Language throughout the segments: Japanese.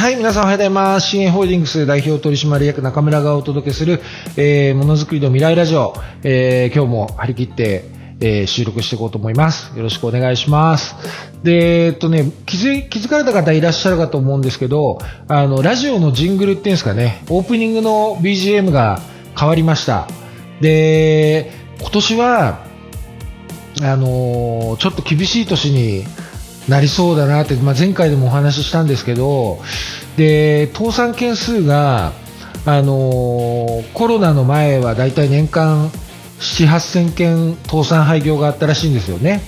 はい、皆さんおはようございます。新栄ホールディングス代表取締役中村がお届けする、えー、ものづくりの未来ラジオ、えー、今日も張り切って、えー、収録していこうと思います。よろしくお願いします。で、えっとね、気づ、気づかれた方いらっしゃるかと思うんですけど、あの、ラジオのジングルっていうんですかね、オープニングの BGM が変わりました。で、今年は、あのーちょっと厳しい年になりそうだなって、まあ、前回でもお話ししたんですけど、で、倒産件数が、あのーコロナの前はだいたい年間7、8000件倒産廃業があったらしいんですよね。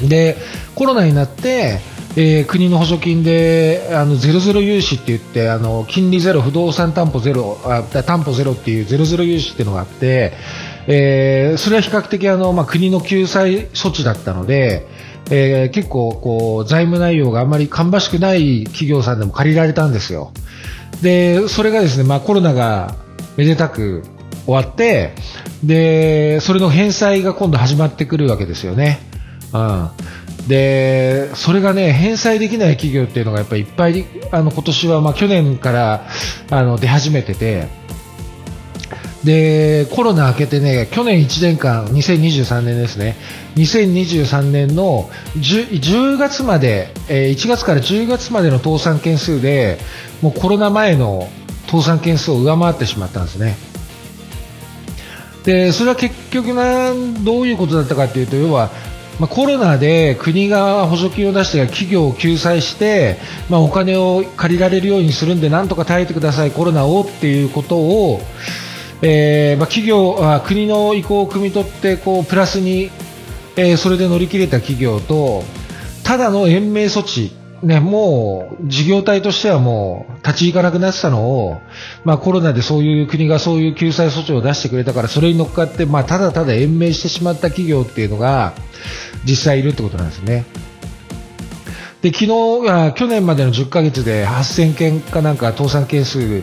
うん。で、コロナになって、えー国の補助金で、あの、ゼロゼロ融資って言って、あの、金利ゼロ、不動産担保ゼロ、あ担保ゼロっていうゼロゼロ融資っていうのがあって、えーそれは比較的あの、まあ、国の救済措置だったので、えー結構こう、財務内容があまり芳しくない企業さんでも借りられたんですよ。で、それがですね、まあ、コロナがめでたく終わって、で、それの返済が今度始まってくるわけですよね。うん。で、それがね、返済できない企業っていうのがやっぱりいっぱい、あの、今年は、まあ、去年から、あの、出始めてて、で、コロナ明けてね、去年1年間、2023年ですね、2023年の 10, 10月まで、えー1月から10月までの倒産件数で、もうコロナ前の倒産件数を上回ってしまったんですね。で、それは結局な、どういうことだったかというと、要は、まあ、コロナで国が補助金を出して企業を救済して、まあ、お金を借りられるようにするんで、なんとか耐えてください、コロナをっていうことを、えーまあ、企業あ国の意向を汲み取ってこうプラスに、えーそれで乗り切れた企業とただの延命措置、ね、もう事業体としてはもう立ち行かなくなってたのを、まあ、コロナでそういう国がそういう救済措置を出してくれたからそれに乗っかって、まあ、ただただ延命してしまった企業っていうのが実際いるってことなんですね。で昨日あ去年までの10ヶ月で8000件かなんか倒産件数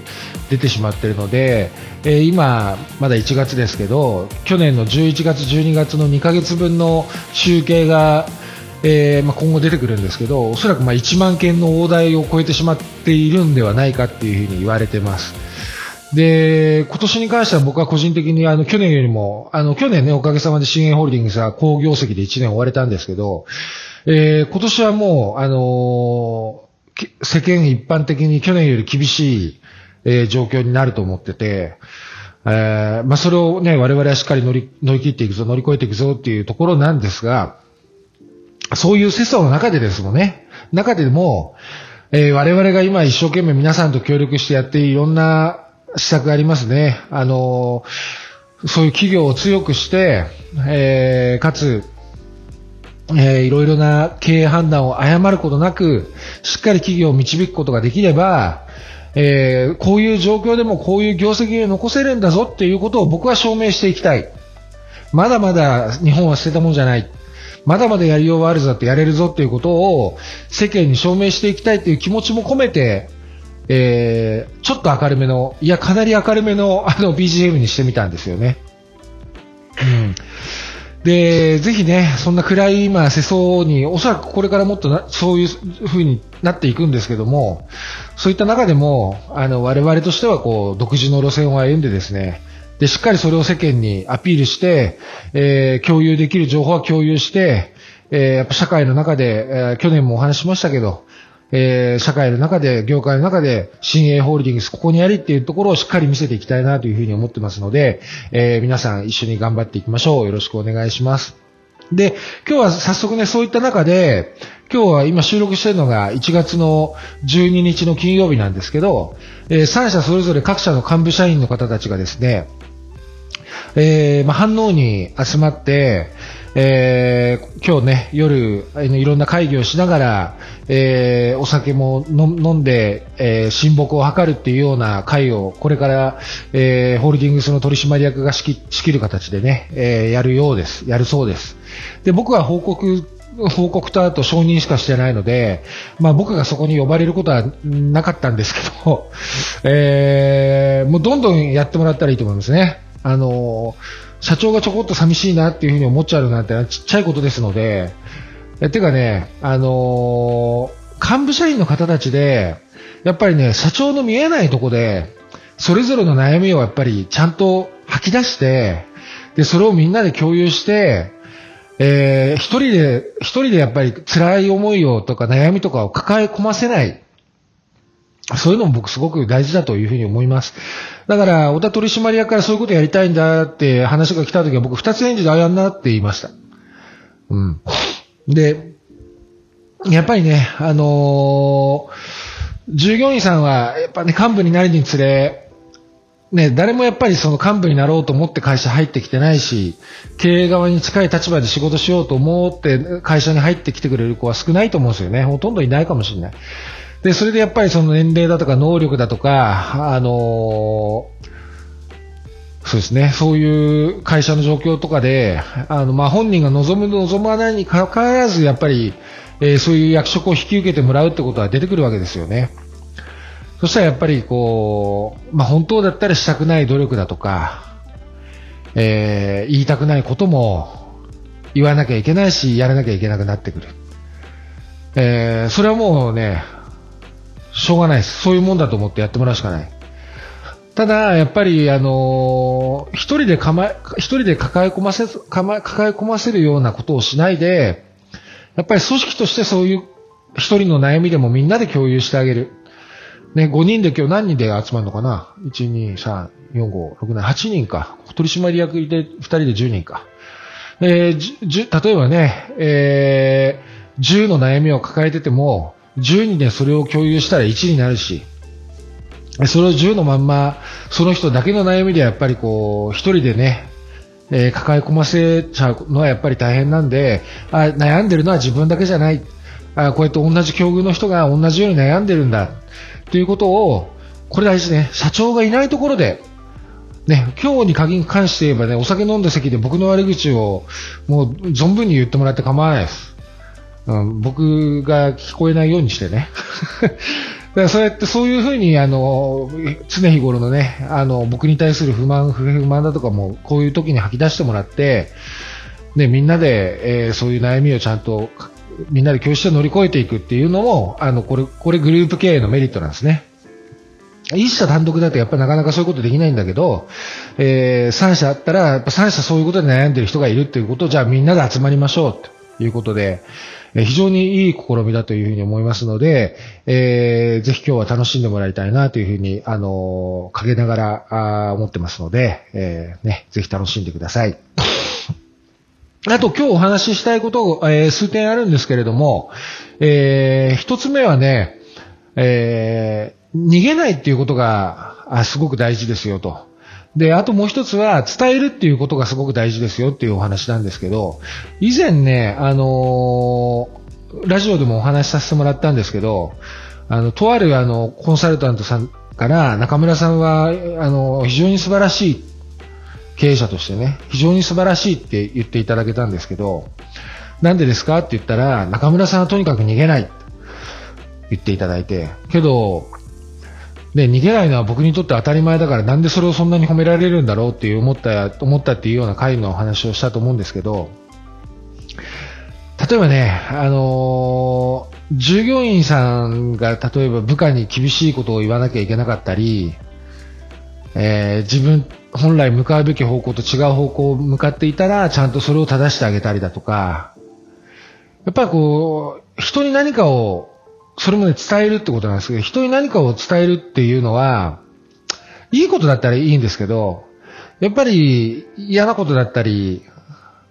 出てしまっているので、えー今、まだ1月ですけど去年の11月、12月の2ヶ月分の集計が、えーまあ、今後出てくるんですけどおそらくま1万件の大台を超えてしまっているんではないかっていうふうに言われてます。で、今年に関しては僕は個人的にあの去年よりも、あの去年ね、おかげさまで新栄ホールディングスは好業績で1年終われたんですけど、えー今年はもう、あのー世間一般的に去年より厳しい、えー状況になると思ってて、えーまあ、それをね、我々はしっかり乗り、乗り切っていくぞ、乗り越えていくぞっていうところなんですが、そういう世相の中でですもんね。中でも、えー我々が今一生懸命皆さんと協力してやっていろんな施策がありますね。あのーそういう企業を強くして、えーかつ、えーいろいろな経営判断を誤ることなく、しっかり企業を導くことができれば、えーこういう状況でもこういう業績を残せるんだぞっていうことを僕は証明していきたい。まだまだ日本は捨てたもんじゃない。まだまだやりようはあるぞってやれるぞっていうことを世間に証明していきたいという気持ちも込めて、えーちょっと明るめの、いや、かなり明るめのあの BGM にしてみたんですよね。うん。で、ぜひね、そんな暗い今、世相に、おそらくこれからもっとな、そういう風になっていくんですけども、そういった中でも、あの、我々としては、こう、独自の路線を歩んでですね、で、しっかりそれを世間にアピールして、えー共有できる情報は共有して、えーやっぱ社会の中で、えー去年もお話ししましたけど、えー社会の中で、業界の中で、新鋭ホールディングス、ここにありっていうところをしっかり見せていきたいなというふうに思ってますので、えー皆さん一緒に頑張っていきましょう。よろしくお願いします。で、今日は早速ね、そういった中で、今日は今収録してるのが1月の12日の金曜日なんですけど、えー3社それぞれ各社の幹部社員の方たちがですね、えーまあ、反応に集まって、えー今日ね、夜、いろんな会議をしながら、えーお酒も飲んで、えー親睦を図るっていうような会を、これから、えーホールディングスの取締役が仕切る形でね、えーやるようです。やるそうです。で、僕は報告、報告とあと承認しかしてないので、まあ僕がそこに呼ばれることはなかったんですけど、えーもうどんどんやってもらったらいいと思いますね。あの社長がちょこっと寂しいなっていうふうに思っちゃうなんてちっちゃいことですので、えてかね、あのー幹部社員の方たちで、やっぱりね、社長の見えないとこで、それぞれの悩みをやっぱりちゃんと吐き出して、で、それをみんなで共有して、えー、一人で、一人でやっぱり辛い思いをとか悩みとかを抱え込ませない。そういうのも僕すごく大事だというふうに思います。だから、小田取締役からそういうことやりたいんだって話が来た時は僕二つ返事であやんなって言いました。うん。で、やっぱりね、あのー、従業員さんは、やっぱね、幹部になるにつれ、ね、誰もやっぱりその幹部になろうと思って会社入ってきてないし、経営側に近い立場で仕事しようと思って会社に入ってきてくれる子は少ないと思うんですよね。ほとんどいないかもしれない。で、それでやっぱりその年齢だとか能力だとか、あの、そうですね、そういう会社の状況とかで、あの、まあ、本人が望む望まないにかかわらず、やっぱり、えー、そういう役職を引き受けてもらうってことは出てくるわけですよね。そしたらやっぱりこう、まあ、本当だったらしたくない努力だとか、えー、言いたくないことも言わなきゃいけないし、やらなきゃいけなくなってくる。えー、それはもうね、しょうがないです。そういうもんだと思ってやってもらうしかない。ただ、やっぱり、あのー、一人でかま、一人で抱え込ませ、抱え込ませるようなことをしないで、やっぱり組織としてそういう一人の悩みでもみんなで共有してあげる。ね、5人で今日何人で集まるのかな ?1、2、3、4、5、6、7、8人か。取締役で2人で10人か。えー、例えばね、えー、10の悩みを抱えてても、10人でそれを共有したら1になるし、それを10のまんま、その人だけの悩みでやっぱりこう、一人でね、えー、抱え込ませちゃうのはやっぱり大変なんで、あ悩んでるのは自分だけじゃない。あこうやって同じ境遇の人が同じように悩んでるんだ。ということを、これ大事ね、社長がいないところで、ね、今日に限り関して言えばね、お酒飲んだ席で僕の悪口をもう存分に言ってもらって構わないです。うん、僕が聞こえないようにしてね。だからそうやってそういうふうにあの常日頃のねあの僕に対する不満、不平不満だとかもこういう時に吐き出してもらって、ね、みんなで、えー、そういう悩みをちゃんとみんなで教室で乗り越えていくっていうのもあのこれこれグループ経営のメリットなんですね。一社単独だとやっぱりなかなかそういうことできないんだけど、えー、3社あったら、やっぱ3社そういうことで悩んでる人がいるっていうことを、じゃあみんなで集まりましょうということで、非常にいい試みだというふうに思いますので、えー、ぜひ今日は楽しんでもらいたいなというふうに、あの、かけながらあ思ってますので、えー、ね、ぜひ楽しんでください。あと今日お話ししたいことを、えー、数点あるんですけれども、えー、一つ目はね、えー、逃げないっていうことがあすごく大事ですよと。で、あともう一つは、伝えるっていうことがすごく大事ですよっていうお話なんですけど、以前ね、あのー、ラジオでもお話しさせてもらったんですけど、あの、とあるあの、コンサルタントさんから中村さんは、あの、非常に素晴らしい経営者としてね、非常に素晴らしいって言っていただけたんですけど、なんでですかって言ったら、中村さんはとにかく逃げないって言っていただいて、けど、で、逃げないのは僕にとって当たり前だからなんでそれをそんなに褒められるんだろうっていう思った、思ったっていうような回の話をしたと思うんですけど、例えばね、あのー、従業員さんが例えば部下に厳しいことを言わなきゃいけなかったり、えー、自分本来向かうべき方向と違う方向を向かっていたら、ちゃんとそれを正してあげたりだとか、やっぱりこう、人に何かをそれもね、伝えるってことなんですけど、人に何かを伝えるっていうのは、いいことだったらいいんですけど、やっぱり嫌なことだったり、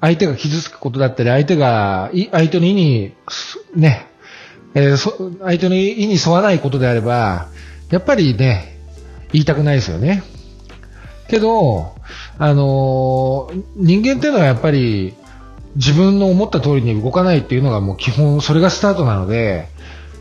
相手が傷つくことだったり、相手が、相手の意に、ね、えー、そ相手の意に沿わないことであれば、やっぱりね、言いたくないですよね。けど、あのー、人間っていうのはやっぱり自分の思った通りに動かないっていうのがもう基本、それがスタートなので、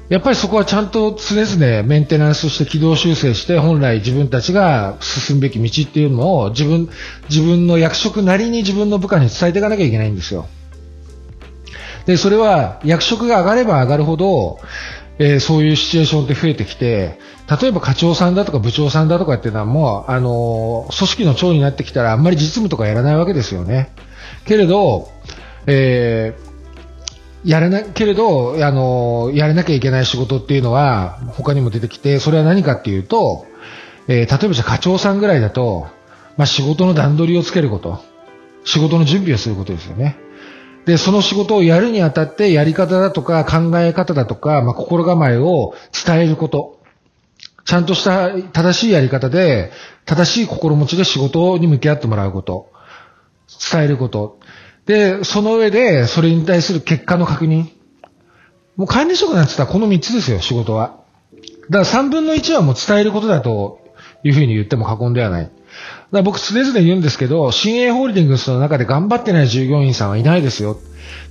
やっぱりそこはちゃんと常々メンテナンスして軌道修正して本来自分たちが進むべき道っていうのを自分自分の役職なりに自分の部下に伝えていかなきゃいけないんですよ。で、それは役職が上がれば上がるほど、えー、そういうシチュエーションって増えてきて、例えば課長さんだとか部長さんだとかっていうのはもう、あのー、組織の長になってきたらあんまり実務とかやらないわけですよね。けれど、えーやらなけれど、あの、やらなきゃいけない仕事っていうのは他にも出てきて、それは何かっていうと、えー、例えばじゃ課長さんぐらいだと、まあ、仕事の段取りをつけること、仕事の準備をすることですよね。で、その仕事をやるにあたってやり方だとか考え方だとか、まあ、心構えを伝えること。ちゃんとした正しいやり方で、正しい心持ちで仕事に向き合ってもらうこと。伝えること。で、その上で、それに対する結果の確認。もう管理職なんて言ったらこの3つですよ、仕事は。だから3分の1はもう伝えることだというふうに言っても過言ではない。だから僕常々言うんですけど、新鋭ホールディングスの中で頑張ってない従業員さんはいないですよ。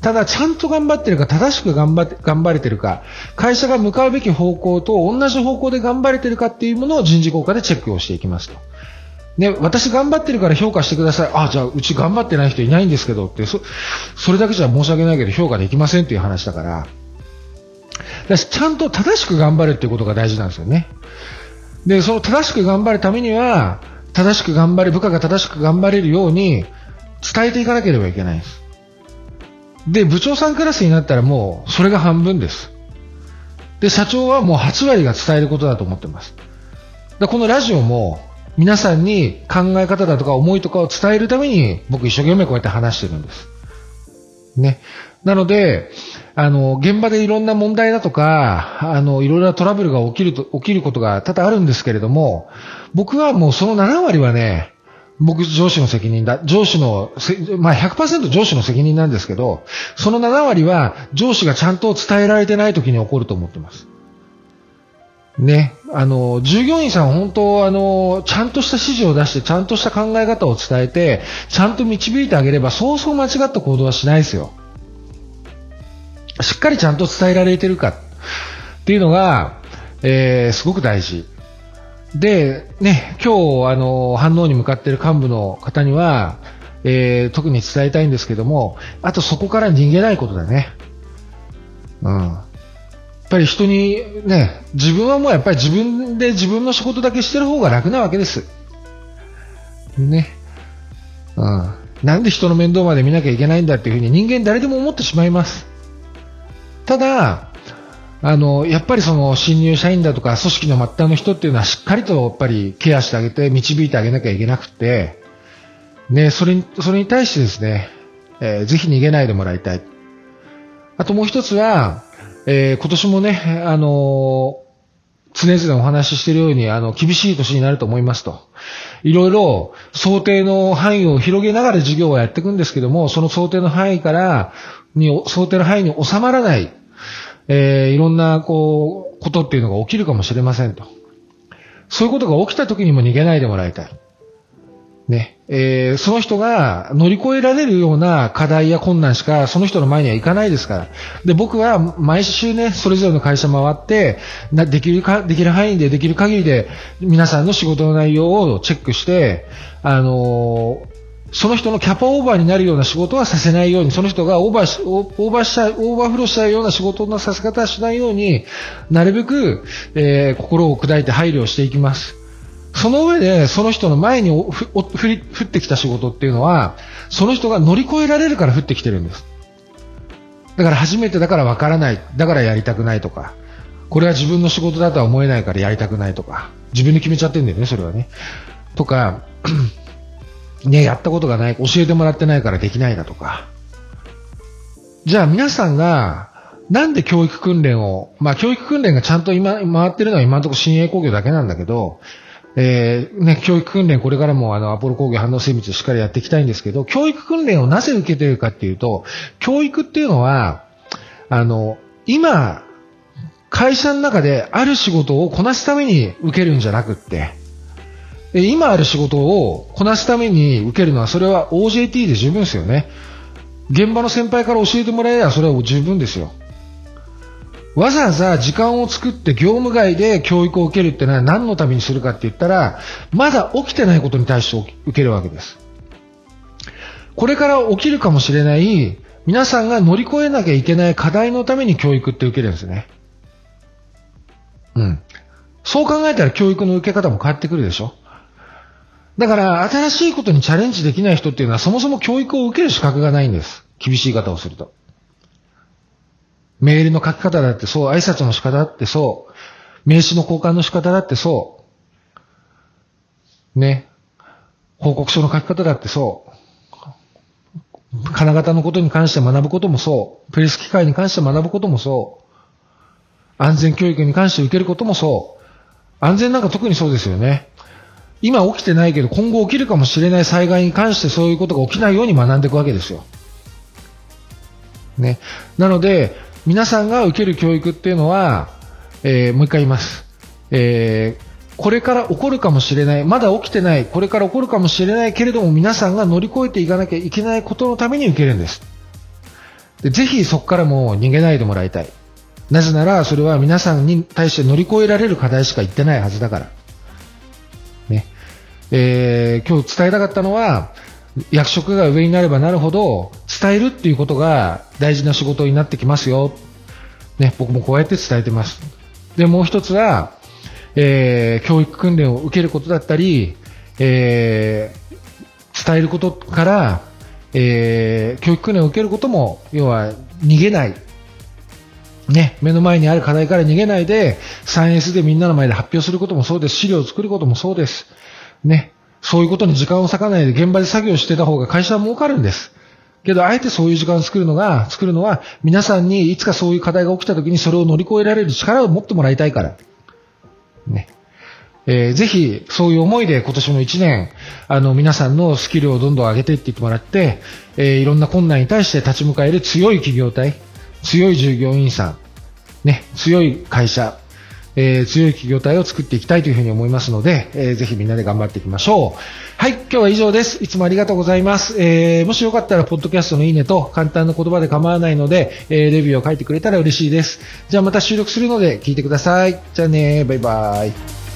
ただ、ちゃんと頑張ってるか、正しく頑張って、頑張れてるか、会社が向かうべき方向と同じ方向で頑張れてるかっていうものを人事効果でチェックをしていきますと。ね、私頑張ってるから評価してください。あ、じゃあうち頑張ってない人いないんですけどって、そ、それだけじゃ申し訳ないけど評価できませんっていう話だから、だしちゃんと正しく頑張るっていうことが大事なんですよね。で、その正しく頑張るためには、正しく頑張る、部下が正しく頑張れるように伝えていかなければいけないんです。で、部長さんクラスになったらもうそれが半分です。で、社長はもう8割が伝えることだと思ってます。だこのラジオも皆さんに考え方だとか思いとかを伝えるために僕一生懸命こうやって話してるんです。ね。なので、あの、現場でいろんな問題だとか、あの、いろいろなトラブルが起きると、起きることが多々あるんですけれども、僕はもうその7割はね、僕上司の責任だ。上司の、まあ100%上司の責任なんですけど、その7割は上司がちゃんと伝えられてない時に起こると思ってます。ね、あの、従業員さん本当、あの、ちゃんとした指示を出して、ちゃんとした考え方を伝えて、ちゃんと導いてあげれば、そうそう間違った行動はしないですよ。しっかりちゃんと伝えられてるかっていうのが、えー、すごく大事。で、ね、今日、あの、反応に向かっている幹部の方には、えー、特に伝えたいんですけども、あとそこから逃げないことだね。うん。っぱり人にね、自分はもうやっぱり自分で自分の仕事だけしてる方が楽なわけです。ね。うん。なんで人の面倒まで見なきゃいけないんだっていうふうに人間誰でも思ってしまいます。ただ、あの、やっぱりその新入社員だとか組織の末端の人っていうのはしっかりとやっぱりケアしてあげて導いてあげなきゃいけなくて、ね、それに、それに対してですね、えー、ぜひ逃げないでもらいたい。あともう一つは、えー、今年もね、あのー、常々お話ししているように、あの、厳しい年になると思いますと。いろいろ想定の範囲を広げながら事業をやっていくんですけども、その想定の範囲から、に、想定の範囲に収まらない、えー、いろんな、こう、ことっていうのが起きるかもしれませんと。そういうことが起きた時にも逃げないでもらいたい。ね、えー、その人が乗り越えられるような課題や困難しかその人の前にはいかないですから。で、僕は毎週ね、それぞれの会社回って、なできるか、できる範囲でできる限りで皆さんの仕事の内容をチェックして、あのーその人のキャパオーバーになるような仕事はさせないように、その人がオーバーし、オーバーした、オーバーフローしたような仕事のさせ方はしないように、なるべく、えー、心を砕いて配慮していきます。その上で、その人の前に降ってきた仕事っていうのは、その人が乗り越えられるから降ってきてるんです。だから初めてだからわからない、だからやりたくないとか、これは自分の仕事だとは思えないからやりたくないとか、自分で決めちゃってるんだよね、それはね。とか、ね、やったことがない、教えてもらってないからできないだとか。じゃあ皆さんが、なんで教育訓練を、まあ教育訓練がちゃんと今、回ってるのは今のところ新鋭工業だけなんだけど、えー、ね、教育訓練これからもあの、アポロ工業反応精密をしっかりやっていきたいんですけど、教育訓練をなぜ受けているかっていうと、教育っていうのは、あの、今、会社の中である仕事をこなすために受けるんじゃなくって、今ある仕事をこなすために受けるのは、それは OJT で十分ですよね。現場の先輩から教えてもらえればそれは十分ですよ。わざわざ時間を作って業務外で教育を受けるってのは何のためにするかって言ったら、まだ起きてないことに対して受けるわけです。これから起きるかもしれない皆さんが乗り越えなきゃいけない課題のために教育って受けるんですね。うん。そう考えたら教育の受け方も変わってくるでしょだから新しいことにチャレンジできない人っていうのはそもそも教育を受ける資格がないんです。厳しい方をすると。メールの書き方だってそう、挨拶の仕方だってそう、名刺の交換の仕方だってそう、ね、報告書の書き方だってそう、金型のことに関して学ぶこともそう、プレス機械に関して学ぶこともそう、安全教育に関して受けることもそう、安全なんか特にそうですよね。今起きてないけど今後起きるかもしれない災害に関してそういうことが起きないように学んでいくわけですよ。ね。なので、皆さんが受ける教育っていうのは、えー、もう一回言います。えー、これから起こるかもしれない、まだ起きてない、これから起こるかもしれないけれども、皆さんが乗り越えていかなきゃいけないことのために受けるんです。でぜひそこからも逃げないでもらいたい。なぜなら、それは皆さんに対して乗り越えられる課題しか言ってないはずだから。ね。えー、今日伝えたかったのは、役職が上になればなるほど、伝えるっていうことが大事な仕事になってきますよ。ね、僕もこうやって伝えてます。で、もう一つは、えー、教育訓練を受けることだったり、えー、伝えることから、えー、教育訓練を受けることも、要は逃げない。ね、目の前にある課題から逃げないで、3S でみんなの前で発表することもそうです。資料を作ることもそうです。ね、そういうことに時間を割かないで現場で作業してた方が会社は儲かるんです。けど、あえてそういう時間を作るのが、作るのは、皆さんにいつかそういう課題が起きた時にそれを乗り越えられる力を持ってもらいたいから。ね。えー、ぜひ、そういう思いで今年の1年、あの、皆さんのスキルをどんどん上げていってもらって、えー、いろんな困難に対して立ち向かえる強い企業体、強い従業員さん、ね、強い会社、えー、強い企業体を作っていきたいというふうに思いますので、えー、ぜひみんなで頑張っていきましょう。はい、今日は以上です。いつもありがとうございます。えー、もしよかったら、ポッドキャストのいいねと簡単な言葉で構わないので、えー、レビューを書いてくれたら嬉しいです。じゃあまた収録するので聞いてください。じゃあねバイバイ。